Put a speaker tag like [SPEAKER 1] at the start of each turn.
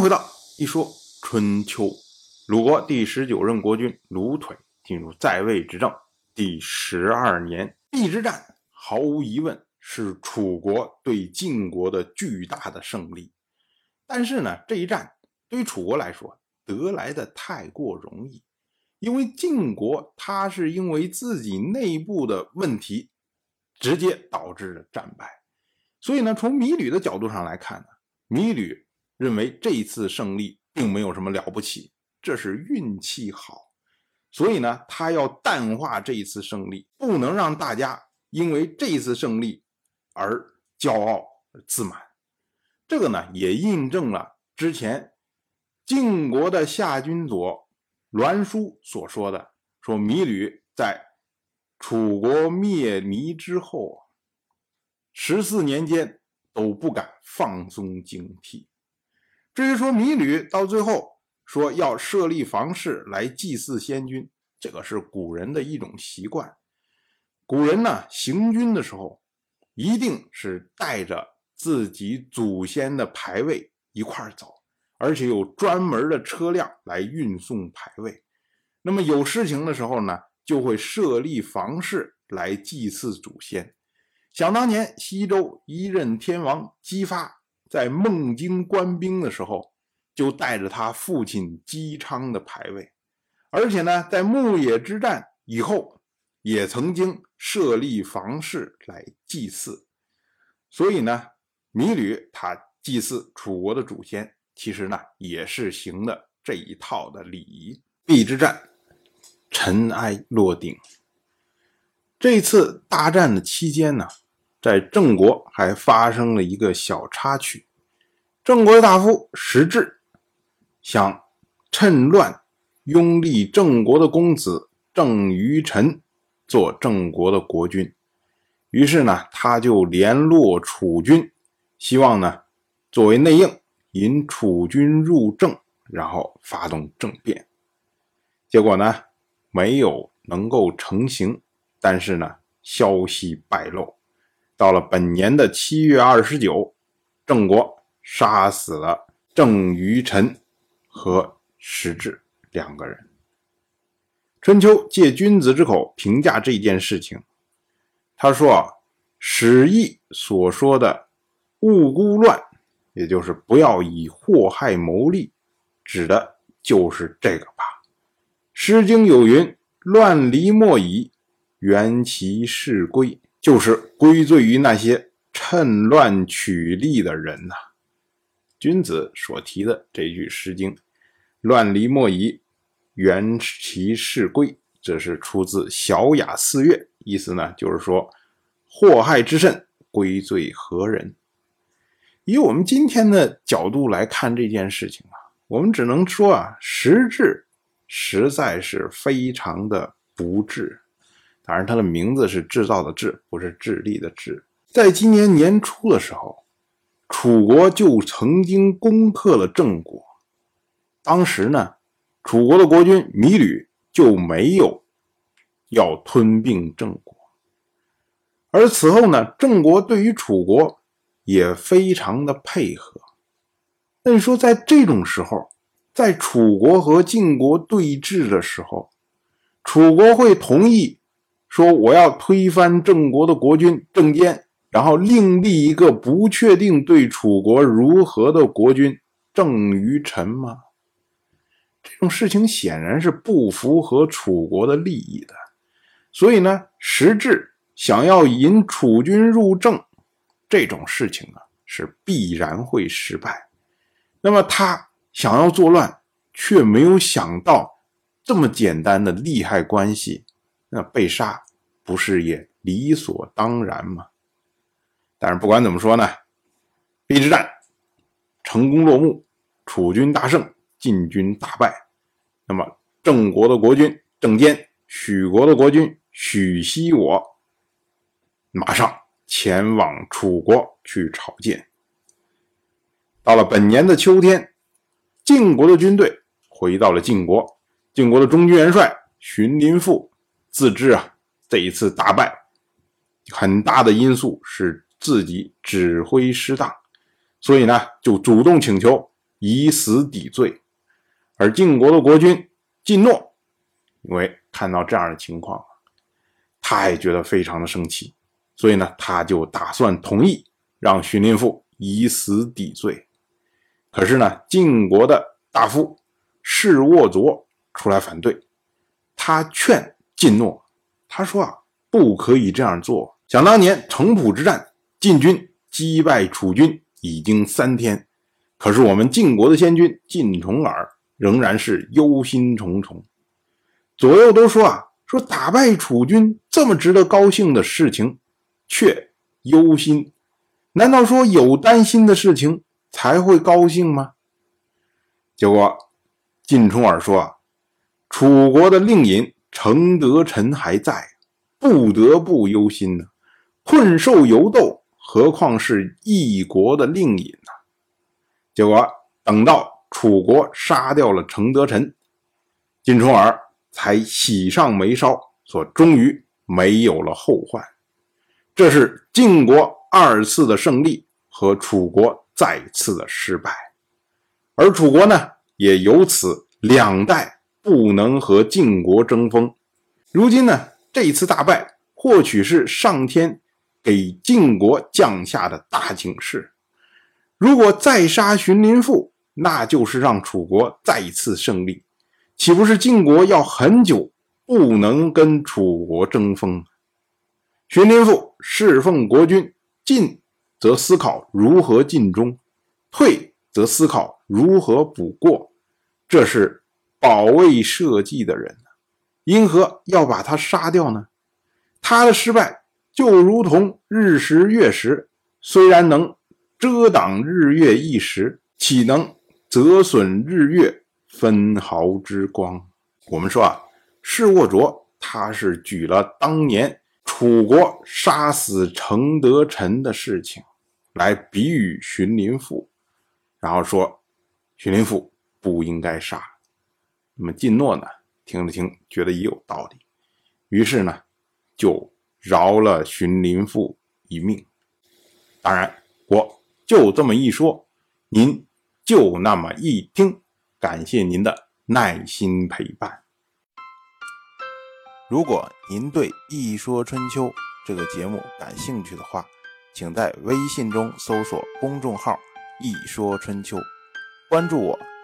[SPEAKER 1] 回到一说春秋。鲁国第十九任国君鲁腿进入在位执政第十二年，邲之战毫无疑问是楚国对晋国的巨大的胜利。但是呢，这一战对于楚国来说得来的太过容易，因为晋国他是因为自己内部的问题直接导致了战败。所以呢，从米吕的角度上来看呢，米吕。认为这一次胜利并没有什么了不起，这是运气好，所以呢，他要淡化这一次胜利，不能让大家因为这一次胜利而骄傲自满。这个呢，也印证了之前晋国的夏军佐栾书所说的：说芈吕在楚国灭糜之后啊十四年间都不敢放松警惕。至于说芈吕到最后说要设立房室来祭祀先君，这个是古人的一种习惯。古人呢行军的时候，一定是带着自己祖先的牌位一块走，而且有专门的车辆来运送牌位。那么有事情的时候呢，就会设立房室来祭祀祖先。想当年西周一任天王姬发。在孟津官兵的时候，就带着他父亲姬昌的牌位，而且呢，在牧野之战以后，也曾经设立房室来祭祀。所以呢，芈吕他祭祀楚国的祖先，其实呢也是行的这一套的礼仪。毕之战，尘埃落定。这次大战的期间呢。在郑国还发生了一个小插曲，郑国的大夫石质想趁乱拥立郑国的公子郑于臣做郑国的国君，于是呢，他就联络楚军，希望呢作为内应，引楚军入郑，然后发动政变。结果呢，没有能够成行，但是呢，消息败露。到了本年的七月二十九，郑国杀死了郑于臣和史志两个人。春秋借君子之口评价这件事情，他说：“啊，史义所说的‘勿孤乱’，也就是不要以祸害谋利，指的就是这个吧。”《诗经》有云：“乱离莫以，原其事归。”就是归罪于那些趁乱取利的人呐。君子所提的这句《诗经》，“乱离莫疑，原其事归”，这是出自《小雅四月》，意思呢就是说，祸害之甚，归罪何人？以我们今天的角度来看这件事情啊，我们只能说啊，实质实在是非常的不智。反正，它的名字是制造的制，不是智力的智。在今年年初的时候，楚国就曾经攻克了郑国。当时呢，楚国的国君芈吕就没有要吞并郑国。而此后呢，郑国对于楚国也非常的配合。那你说，在这种时候，在楚国和晋国对峙的时候，楚国会同意？说我要推翻郑国的国君郑坚，然后另立一个不确定对楚国如何的国君郑于臣吗？这种事情显然是不符合楚国的利益的。所以呢，实质想要引楚军入郑，这种事情啊是必然会失败。那么他想要作乱，却没有想到这么简单的利害关系。那被杀不是也理所当然吗？但是不管怎么说呢，邲之战成功落幕，楚军大胜，晋军大败。那么郑国的国君郑坚、许国的国君许西我，马上前往楚国去朝见。到了本年的秋天，晋国的军队回到了晋国，晋国的中军元帅荀林父。自知啊，这一次大败，很大的因素是自己指挥失当，所以呢，就主动请求以死抵罪。而晋国的国君晋诺，因为看到这样的情况，他也觉得非常的生气，所以呢，他就打算同意让荀林父以死抵罪。可是呢，晋国的大夫士沃卓出来反对，他劝晋诺，他说啊，不可以这样做。想当年城濮之战，晋军击败楚军已经三天，可是我们晋国的先君晋重耳。仍然是忧心忡忡，左右都说啊，说打败楚军这么值得高兴的事情，却忧心，难道说有担心的事情才会高兴吗？结果晋重耳说啊，楚国的令尹程德臣还在，不得不忧心呢，困兽犹斗，何况是一国的令尹呢？结果等到。楚国杀掉了程德臣，晋重耳才喜上眉梢，说终于没有了后患。这是晋国二次的胜利和楚国再次的失败，而楚国呢，也由此两代不能和晋国争锋。如今呢，这一次大败或许是上天给晋国降下的大警示。如果再杀荀林父，那就是让楚国再次胜利，岂不是晋国要很久不能跟楚国争锋？荀林父侍奉国君，进则思考如何尽忠，退则思考如何补过，这是保卫社稷的人因何要把他杀掉呢？他的失败就如同日食月食，虽然能遮挡日月一时，岂能？折损日月分毫之光。我们说啊，士沃卓他是举了当年楚国杀死程德臣的事情来比喻荀林父，然后说荀林父不应该杀。那么晋诺呢，听了听，觉得也有道理，于是呢，就饶了荀林父一命。当然，我就这么一说，您。就那么一听，感谢您的耐心陪伴。
[SPEAKER 2] 如果您对《一说春秋》这个节目感兴趣的话，请在微信中搜索公众号“一说春秋”，关注我。